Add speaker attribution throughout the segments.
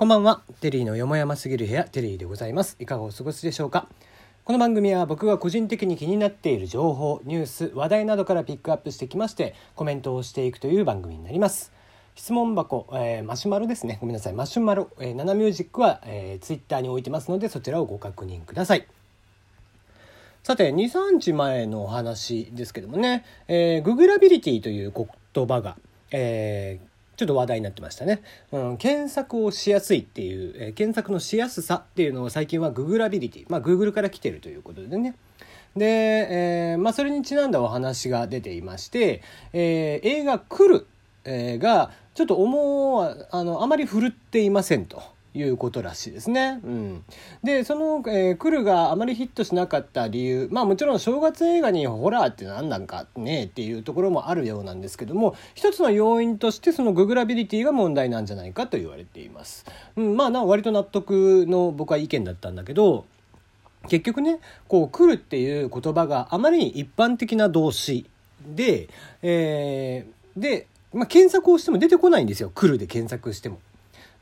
Speaker 1: こんばんは。テリーのよもやますぎる部屋、テリーでございます。いかがお過ごしでしょうか？この番組は僕が個人的に気になっている情報、ニュース、話題などからピックアップしてきまして、コメントをしていくという番組になります。質問箱、えーマシュマロですね。ごめんなさい。マシュマロ、えー、ナナミュージックは、えー、ツイッターに置いてますので、そちらをご確認ください。さて、2、3日前のお話ですけどもね、えー、ググラビリティという言葉が、えーちょっと話題になってましたね。うん、検索をしやすいっていう、えー検索のしやすさっていうのを最近はググラビリティ、まあ、Google から来てるということでね。で、えーまあ、それにちなんだお話が出ていまして、えー映画「来る」えーがちょっと思うあのあまり振るっていませんと。いうことらしいですね。うん、でその、えー来る」があまりヒットしなかった理由まあもちろん正月映画にホラーって何なんかねっていうところもあるようなんですけども一つの要因としてそのググラビリティが問題なんじゃないかと言われています。うん、まあな割と納得の僕は意見だったんだけど結局ねこう「来る」っていう言葉があまりに一般的な動詞で、えーで、まあ、検索をしても出てこないんですよ「来る」で検索しても。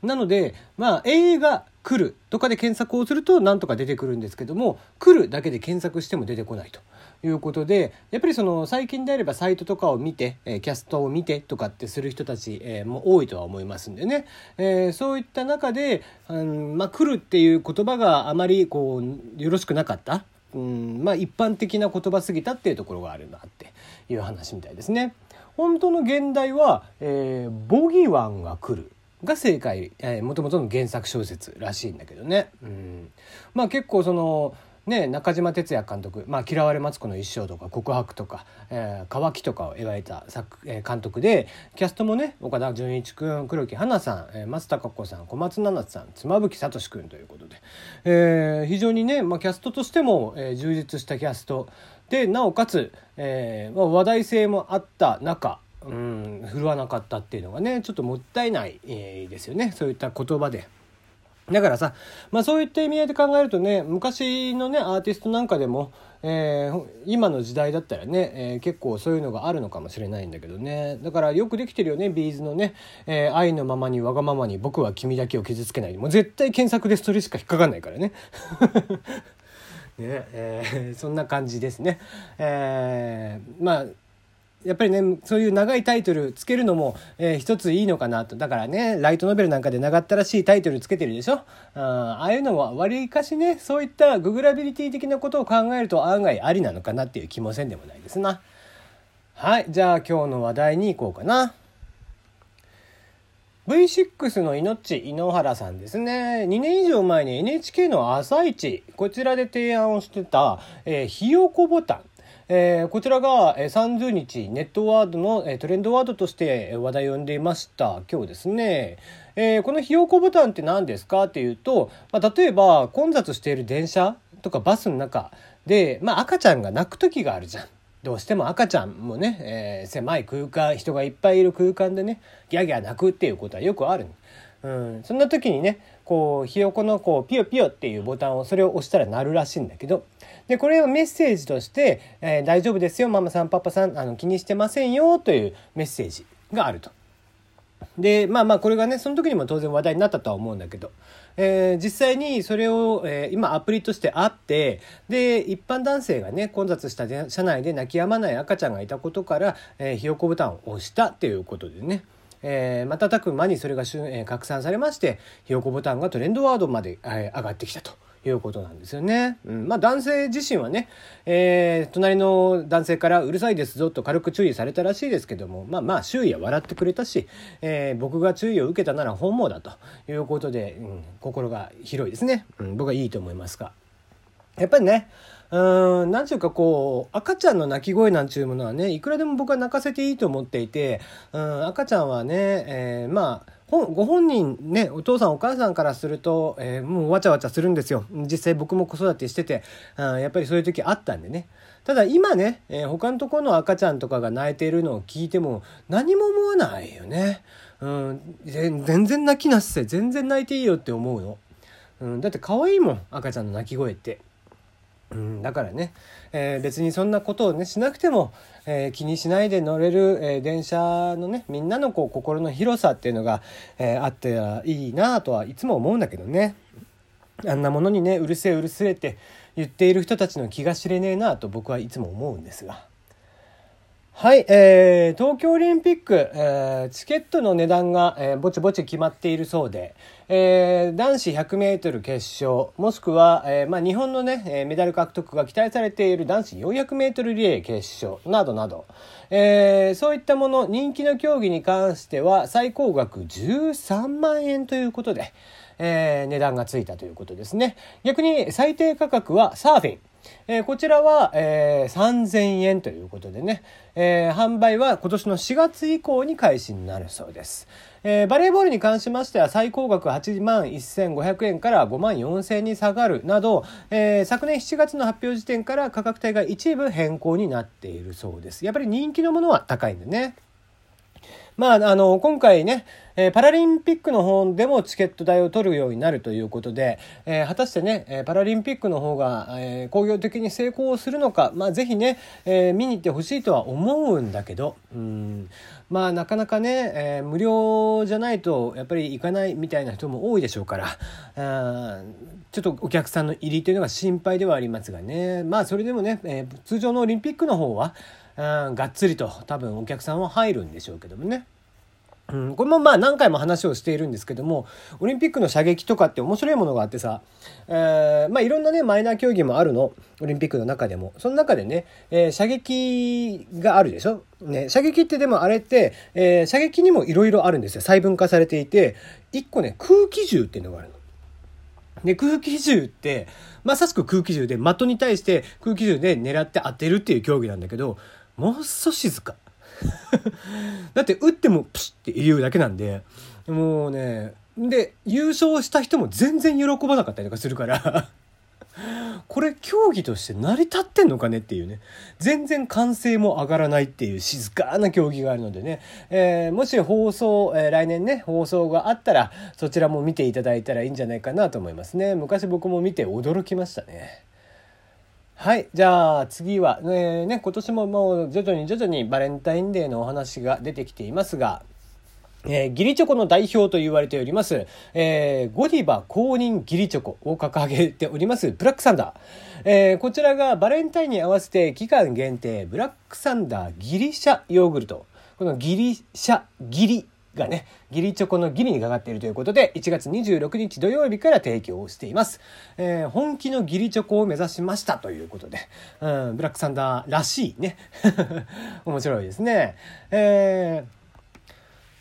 Speaker 1: なのでまあ映画「来る」とかで検索をするとなんとか出てくるんですけども「来る」だけで検索しても出てこないと。いうことでやっぱりその最近であればサイトとかを見て、えキャストを見てとかってする人たち、えも多いとは思いますんでね、えそういった中で「うんまあ、来る」っていう言葉があまりこうよろしくなかった、うんまあ、一般的な言葉すぎたっていうところがあるなっていう話みたいですね。本当の現代は、えーボギワンが来る」が正解、えー、元々の原作小説らしいんだけどね。うん、まあ結構そのね、中島哲也監督「まあ、嫌われマツコの一生」とか「告白」とか「えー、乾き」とかを描いた作、えー監督でキャストもね岡田准一君黒木華さん、えー松たか子さん小松菜奈さん妻夫木聡君ということで、えー非常にね、まあ、キャストとしても、えー充実したキャストでなおかつ、えーまあ、話題性もあった中うん振るわなかったっていうのがねちょっともったいない、えですよねそういった言葉で。だからさ、まあそういった意味合いで考えるとね、昔のね、アーティストなんかでも、えー今の時代だったらね、えー結構そういうのがあるのかもしれないんだけどね。だからよくできてるよね、ビーズのね、えー愛のままにわがままに僕は君だけを傷つけない。もう絶対検索でそれしか引っかかんないからね。ねえーそんな感じですね。えーまあやっぱりねそういう長いタイトルつけるのも、えー一ついいのかなと。だからねライトノベルなんかで長ったらしいタイトルつけてるでしょ？あああいうのもわりかしねそういったググラビリティ的なことを考えると案外ありなのかなっていう気もせんでもないですな。はいじゃあ今日の話題に行こうかな。V6 の命井ノ原さんですね。2年以上前に NHK の「朝一こちらで提案をしてた、えーひよこボタン。えーこちらが30日ネットワードのトレンドワードとして話題を呼んでいました今日ですね、えーこのひよこボタンって何ですかっていうと、まあ、例えば混雑している電車とかバスの中で、まあ、赤ちゃんが泣く時があるじゃん。どうしても赤ちゃんもね、えー狭い空間人がいっぱいいる空間でねギャギャ泣くっていうことはよくある。うん、そんな時にねこうひよこのこうピヨピヨっていうボタンをそれを押したら鳴るらしいんだけど。でこれをメッセージとして「えー大丈夫ですよママさんパパさんあの気にしてませんよ」というメッセージがあると。でまあまあこれがねその時にも当然話題になったとは思うんだけど、えー実際にそれを、えー今アプリとしてあってで一般男性がね混雑した車内で泣き止まない赤ちゃんがいたことから、えーひよこボタンを押したっていうことでね。えー瞬く間にそれが、え拡散されましてひよこボタンがトレンドワードまで、えー上がってきたということなんですよね。うん、まあ男性自身はね、えー隣の男性からうるさいですぞと軽く注意されたらしいですけどもまあまあ周囲は笑ってくれたし、えー僕が注意を受けたなら本望だということで、うん、心が広いですね、うん、僕はいいと思いますが。やっぱりねうーんなんちゅうかこう赤ちゃんの泣き声なんちゅうものはねいくらでも僕は泣かせていいと思っていてうん赤ちゃんはね、えーまあご本人ねお父さんお母さんからすると、えーもうわちゃわちゃするんですよ実際僕も子育てしててうんやっぱりそういう時あったんでねただ今ね、えー他のところの赤ちゃんとかが泣いているのを聞いても何も思わないよね。うん、全然泣きなっせ全然泣いていいよって思うの。うん、だって可愛いもん赤ちゃんの泣き声って。うん、だからね、えー、別にそんなことをねしなくても、えー、気にしないで乗れる、えー、電車のねみんなのこう心の広さっていうのが、えあっていいなとはいつも思うんだけどねあんなものにねうるせえうるせえって言っている人たちの気が知れねえなと僕はいつも思うんですが。はい、えー、東京オリンピック、えー、チケットの値段が、えー、ぼちぼち決まっているそうで、えー、男子 100m 決勝、もしくは、えーまあ、日本のね、えメダル獲得が期待されている男子 400m リレー決勝などなど、えー、そういったもの、人気の競技に関しては最高額13万円ということで、えー、値段がついたということですね。逆に最低価格はサーフィン。えー、こちらは、えー、3000円ということでね、えー、販売は今年の4月以降に開始になるそうです。えー、バレーボールに関しましては最高額8万1500円から5万4000円に下がるなど、えー、昨年7月の発表時点から価格帯が一部変更になっているそうです。やっぱり人気のものは高いんでね。まあ、あの、今回ね、え、パラリンピックの方でもチケット代を取るようになるということで、え、果たしてね、えパラリンピックの方が、えー、工業的に成功するのか、まあ、ぜひね、え見に行ってほしいとは思うんだけど、うん、まあ、なかなかね、え無料じゃないと、やっぱり行かないみたいな人も多いでしょうから、あちょっとお客さんの入りというのが心配ではありますがね、まあ、それでもね、え通常のオリンピックの方は、うん、がっつりと多分お客さんは入るんでしょうけどもね。うん、これもまあ何回も話をしているんですけどもオリンピックの射撃とかって面白いものがあってさ、えー、まあいろんなねマイナー競技もあるの。オリンピックの中でも。その中でね、えー、射撃があるでしょ、ね、射撃ってでもあれって、えー、射撃にもいろいろあるんですよ。細分化されていて1個ね空気銃っていうのがあるの。で、空気銃って、まさしく空気銃で的に対して空気銃で狙って当てるっていう競技なんだけど、もうっそ静か。だって打ってもプシッって言うだけなんで、もうね、で、優勝した人も全然喜ばなかったりとかするから これ競技として成り立ってんのかねっていうね。全然歓声も上がらないっていう静かな競技があるのでね。えー、もし放送、えー、来年ね、放送があったら、そちらも見ていただいたらいいんじゃないかなと思いますね。昔僕も見て驚きましたね。はい。じゃあ次は、えー、ね、今年ももう徐々に徐々にバレンタインデーのお話が出てきていますが、えー、ギリチョコの代表と言われております、えー、ゴディバ公認ギリチョコを掲げております、ブラックサンダー。えー、こちらがバレンタインに合わせて期間限定、ブラックサンダーギリシャヨーグルト。このギリシャ、ギリがね、ギリチョコのギリにかかっているということで、1月26日土曜日から提供をしています。えー、本気のギリチョコを目指しましたということで、うん、ブラックサンダーらしいね。面白いですね。え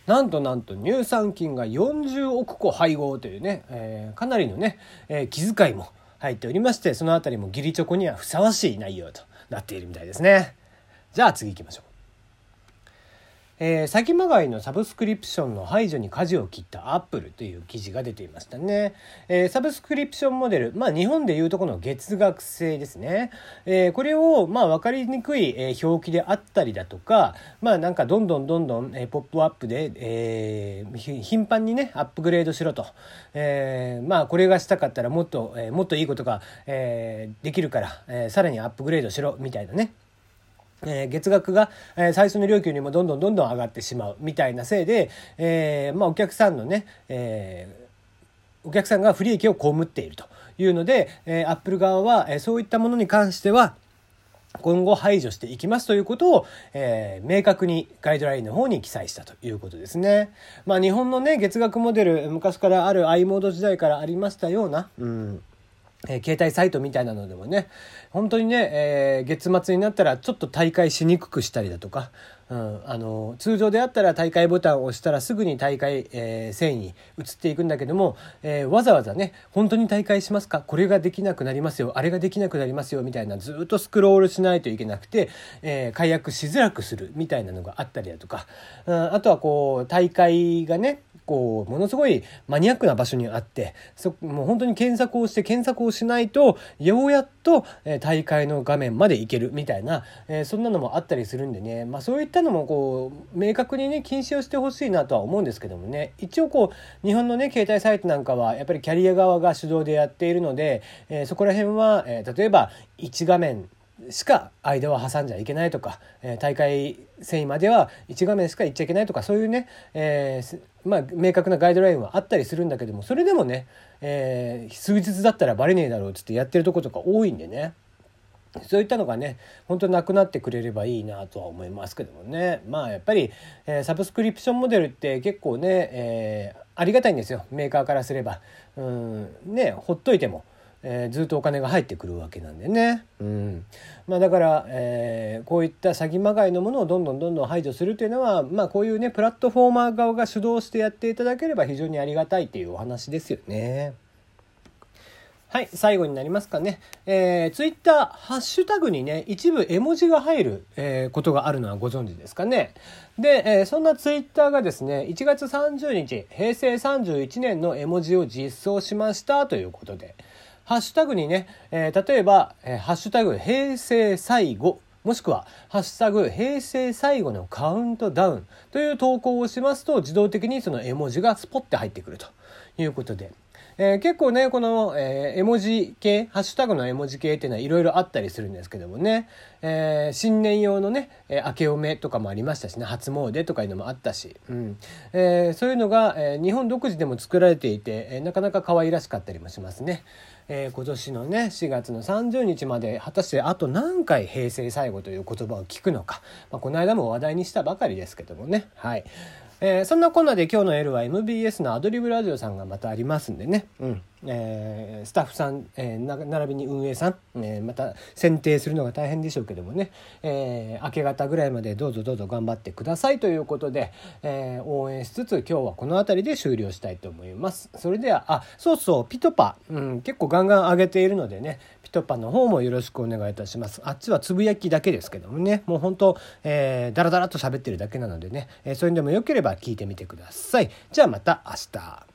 Speaker 1: ー、なんとなんと乳酸菌が40億個配合というね、えー、かなりのね、えー、気遣いも入っておりまして、そのあたりもギリチョコにはふさわしい内容となっているみたいですね。じゃあ次行きましょう。えー、先まがいのサブスクリプションの排除に舵を切ったアップルという記事が出ていましたね。えー、サブスクリプションモデル、まあ日本でいうとこの月額制ですね。えー、これをまあ分かりにくい、え表記であったりだとか、まあなんかどんどんどんどん、えポップアップで、え頻繁にね、アップグレードしろと。えまあこれがしたかったらもっと、えもっといいことが、えできるから、えさらにアップグレードしろみたいなね。えー、月額が、えー、最初の料金よりもどんどんどんどん上がってしまうみたいなせいで、えー、まあお客さんのね、え、お客さんが不利益を被っているというので、えー、アップル側は、え、そういったものに関しては、今後排除していきますということを、えー、明確にガイドラインの方に記載したということですね。まあ日本のね、月額モデル、昔からある i モード時代からありましたような、うん、え、携帯サイトみたいなのでもね、本当にね、えー、月末になったらちょっと大会しにくくしたりだとか、うん、あの通常であったら大会ボタンを押したらすぐに大会、えー、繊維に移っていくんだけども、えー、わざわざね本当に大会しますか？これができなくなりますよ。あれができなくなりますよ。みたいなずっとスクロールしないといけなくて、え、解約しづらくするみたいなのがあったりだとか、うん、あとはこう大会がね構ものすごいマニアックな場所にあってそもう本当に検索をして検索をしないとようやっと、え大会の画面まで行けるみたいな、えそんなのもあったりするんでね、まあ、そういったのもこう明確にね禁止をしてほしいなとは思うんですけどもね。一応こう日本のね携帯サイトなんかはやっぱりキャリア側が主導でやっているので、えそこら辺は、え例えば1画面しか間は挟んじゃいけないとか、えー、大会戦位までは1画面しか行っちゃいけないとかそういうね、えー、まあ、明確なガイドラインはあったりするんだけどもそれでもね、えー、数日だったらバレねえだろうっつってやってるとことか多いんでね。そういったのがね本当なくなってくれればいいなとは思いますけどもね。まあやっぱり、えサブスクリプションモデルって結構ね、えありがたいんですよ。メーカーからすれば。うんねほっといても。えー、ずっとお金が入ってくるわけなんでね。うんまあ、だから、えー、こういった詐欺まがいのものをどんどんどんどん排除するというのは、まあ、こういうねプラットフォーマー側が主導してやっていただければ非常にありがたいっていうお話ですよね。はい、最後になりますかね。えー、ツイッター、ハッシュタグにね、一部絵文字が入る、えー、ことがあるのはご存知ですかね。で、えー、そんなツイッターがですね、1月30日、平成31年の絵文字を実装しましたということで、ハッシュタグにね、えー、例えば、えー、ハッシュタグ平成最後もしくは、ハッシュタグ、平成最後のカウントダウンという投稿をしますと、自動的にその絵文字がスポッて入ってくるということで、えー、結構ね、この、えー、絵文字系、ハッシュタグの絵文字系っていうのはいろいろあったりするんですけどもね、えー、新年用のね、え明けおめとかもありましたしね、初詣とかいうのもあったし、うん。えそういうのが、え日本独自でも作られていて、えなかなか可愛らしかったりもしますね。え今年のね、4月の30日まで、果たしてあと何回平成最後という言葉を聞くのか、まあ、この間も話題にしたばかりですけどもね、はい。えー、そんなこんなで今日の L は MBS のアドリブラジオさんがまたありますんでね、うん。えー、スタッフさん、えー、並びに運営さん、えー、また選定するのが大変でしょうけどもね、えー、明け方ぐらいまでどうぞどうぞ頑張ってくださいということで、えー、応援しつつ今日はこの辺りで終了したいと思います。それではあそうそうピトパ、うん、結構ガンガン上げているのでねピトパの方もよろしくお願いいたします。あっちはつぶやきだけですけどもねもう本当、えー、だらだらと喋ってるだけなのでね、えー、そういうのでもよければ聞いてみてください。じゃあまた明日。